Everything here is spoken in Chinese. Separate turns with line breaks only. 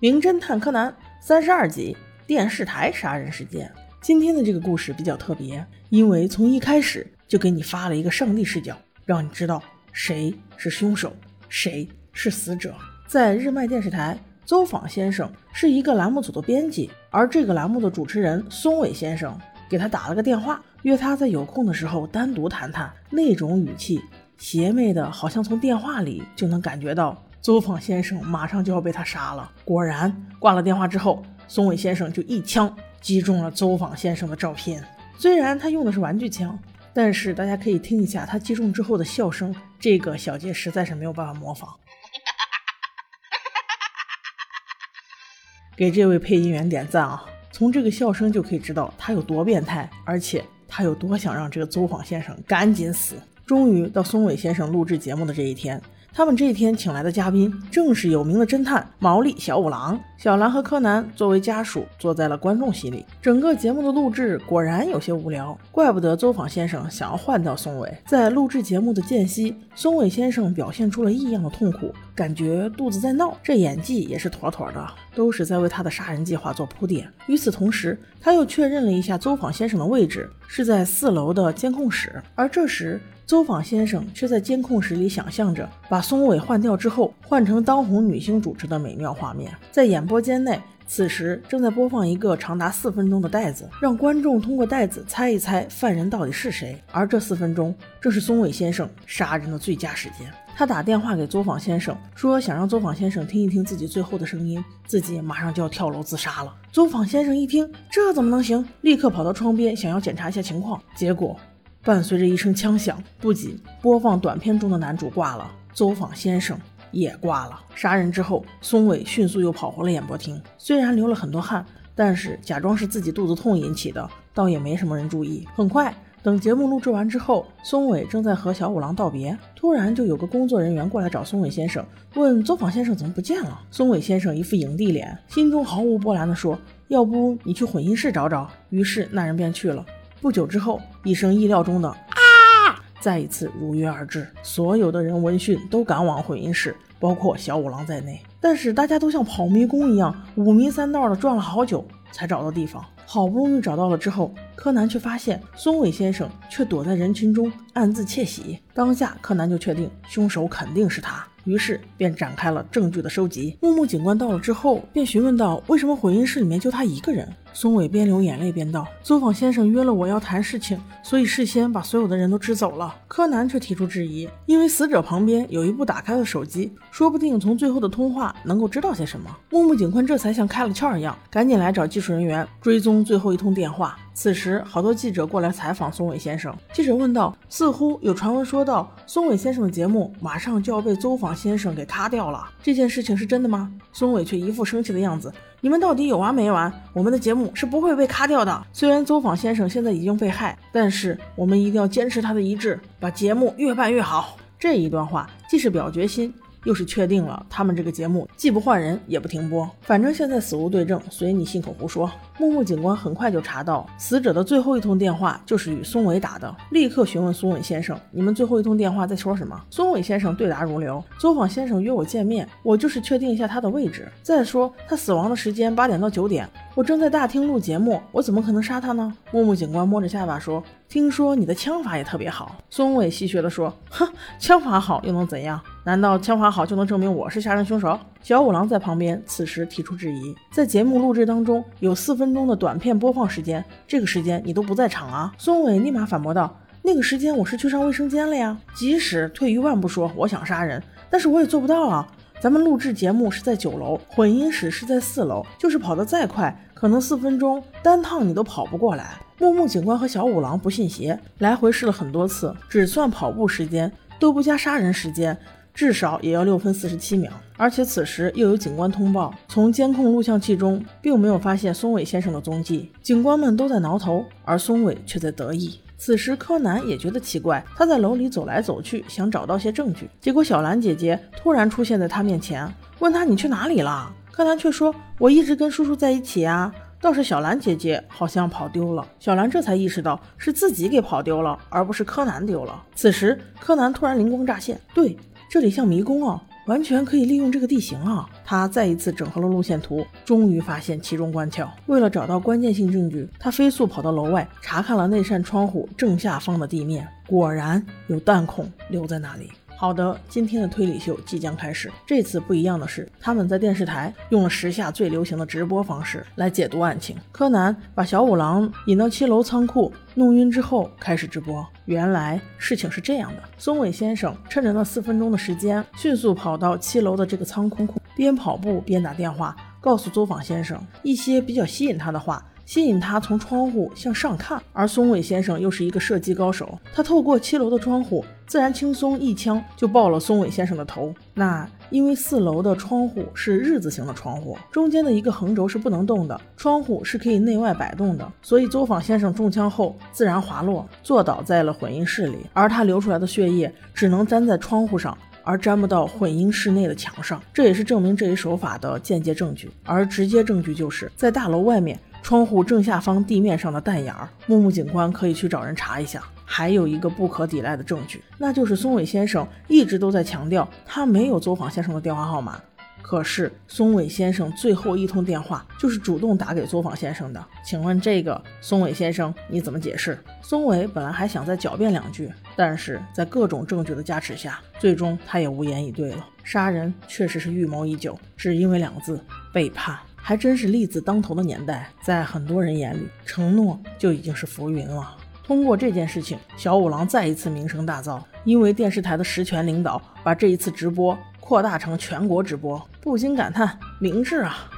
名侦探柯南三十二集电视台杀人事件。今天的这个故事比较特别，因为从一开始就给你发了一个上帝视角，让你知道谁是凶手，谁是死者。在日卖电视台，邹访先生是一个栏目组的编辑，而这个栏目的主持人松尾先生给他打了个电话，约他在有空的时候单独谈谈。那种语气邪魅的，好像从电话里就能感觉到。邹访先生马上就要被他杀了。果然，挂了电话之后，松尾先生就一枪击中了邹访先生的照片。虽然他用的是玩具枪，但是大家可以听一下他击中之后的笑声，这个小节实在是没有办法模仿。给这位配音员点赞啊！从这个笑声就可以知道他有多变态，而且他有多想让这个邹访先生赶紧死。终于到松尾先生录制节目的这一天。他们这一天请来的嘉宾正是有名的侦探毛利小五郎。小兰和柯南作为家属坐在了观众席里。整个节目的录制果然有些无聊，怪不得邹访先生想要换掉松尾。在录制节目的间隙，松尾先生表现出了异样的痛苦，感觉肚子在闹，这演技也是妥妥的，都是在为他的杀人计划做铺垫。与此同时，他又确认了一下邹访先生的位置是在四楼的监控室，而这时。邹访先生却在监控室里想象着把松尾换掉之后，换成当红女星主持的美妙画面。在演播间内，此时正在播放一个长达四分钟的袋子，让观众通过袋子猜一猜犯人到底是谁。而这四分钟正是松尾先生杀人的最佳时间。他打电话给邹访先生，说想让邹访先生听一听自己最后的声音，自己马上就要跳楼自杀了。邹访先生一听，这怎么能行？立刻跑到窗边想要检查一下情况，结果。伴随着一声枪响，不仅播放短片中的男主挂了，邹访先生也挂了。杀人之后，松尾迅速又跑回了演播厅，虽然流了很多汗，但是假装是自己肚子痛引起的，倒也没什么人注意。很快，等节目录制完之后，松尾正在和小五郎道别，突然就有个工作人员过来找松尾先生，问邹访先生怎么不见了。松尾先生一副影帝脸，心中毫无波澜地说：“要不你去混音室找找。”于是那人便去了。不久之后，一声意料中的“啊”再一次如约而至，所有的人闻讯都赶往混音室，包括小五郎在内。但是大家都像跑迷宫一样，五迷三道的转了好久才找到地方。好不容易找到了之后，柯南却发现松尾先生却躲在人群中暗自窃喜。当下，柯南就确定凶手肯定是他。于是便展开了证据的收集。木木警官到了之后，便询问到：“为什么混音室里面就他一个人？”松尾边流眼泪边道：“邹访先生约了我要谈事情，所以事先把所有的人都支走了。”柯南却提出质疑，因为死者旁边有一部打开的手机，说不定从最后的通话能够知道些什么。木木警官这才像开了窍一样，赶紧来找技术人员追踪最后一通电话。此时，好多记者过来采访松尾先生。记者问道：“似乎有传闻说到，松尾先生的节目马上就要被邹访先生给塌掉了，这件事情是真的吗？”松尾却一副生气的样子：“你们到底有完没完？我们的节目是不会被卡掉的。虽然走访先生现在已经被害，但是我们一定要坚持他的遗志，把节目越办越好。”这一段话既是表决心。又是确定了，他们这个节目既不换人也不停播，反正现在死无对证，随你信口胡说。木木警官很快就查到死者的最后一通电话就是与松尾打的，立刻询问松尾先生：“你们最后一通电话在说什么？”松尾先生对答如流：“走访先生约我见面，我就是确定一下他的位置。再说他死亡的时间八点到九点，我正在大厅录节目，我怎么可能杀他呢？”木木警官摸着下巴说：“听说你的枪法也特别好。”松尾戏谑地说：“哼，枪法好又能怎样？”难道枪法好就能证明我是杀人凶手？小五郎在旁边此时提出质疑。在节目录制当中有四分钟的短片播放时间，这个时间你都不在场啊！松尾立马反驳道：“那个时间我是去上卫生间了呀。即使退一万步说我想杀人，但是我也做不到啊！咱们录制节目是在九楼，混音室是在四楼，就是跑得再快，可能四分钟单趟你都跑不过来。”木木警官和小五郎不信邪，来回试了很多次，只算跑步时间都不加杀人时间。至少也要六分四十七秒，而且此时又有警官通报，从监控录像器中并没有发现松尾先生的踪迹。警官们都在挠头，而松尾却在得意。此时柯南也觉得奇怪，他在楼里走来走去，想找到些证据。结果小兰姐姐突然出现在他面前，问他：“你去哪里了？”柯南却说：“我一直跟叔叔在一起啊。”倒是小兰姐姐好像跑丢了。小兰这才意识到是自己给跑丢了，而不是柯南丢了。此时柯南突然灵光乍现，对。这里像迷宫哦，完全可以利用这个地形啊！他再一次整合了路线图，终于发现其中关窍。为了找到关键性证据，他飞速跑到楼外，查看了那扇窗户正下方的地面，果然有弹孔留在那里。好的，今天的推理秀即将开始。这次不一样的是，他们在电视台用了时下最流行的直播方式来解读案情。柯南把小五郎引到七楼仓库弄晕之后开始直播。原来事情是这样的：松尾先生趁着那四分钟的时间，迅速跑到七楼的这个仓库，边跑步边打电话，告诉作坊先生一些比较吸引他的话。吸引他从窗户向上看，而松尾先生又是一个射击高手，他透过七楼的窗户，自然轻松一枪就爆了松尾先生的头。那因为四楼的窗户是日字形的窗户，中间的一个横轴是不能动的，窗户是可以内外摆动的，所以作坊先生中枪后自然滑落，坐倒在了混音室里，而他流出来的血液只能粘在窗户上。而沾不到混音室内的墙上，这也是证明这一手法的间接证据。而直接证据就是在大楼外面窗户正下方地面上的弹眼儿。木木警官可以去找人查一下。还有一个不可抵赖的证据，那就是松尾先生一直都在强调他没有走访先生的电话号码。可是松尾先生最后一通电话就是主动打给作坊先生的，请问这个松尾先生你怎么解释？松尾本来还想再狡辩两句，但是在各种证据的加持下，最终他也无言以对了。杀人确实是预谋已久，只因为两个字背叛，还真是利字当头的年代，在很多人眼里，承诺就已经是浮云了。通过这件事情，小五郎再一次名声大噪，因为电视台的实权领导把这一次直播。扩大成全国直播，不禁感叹：明智啊！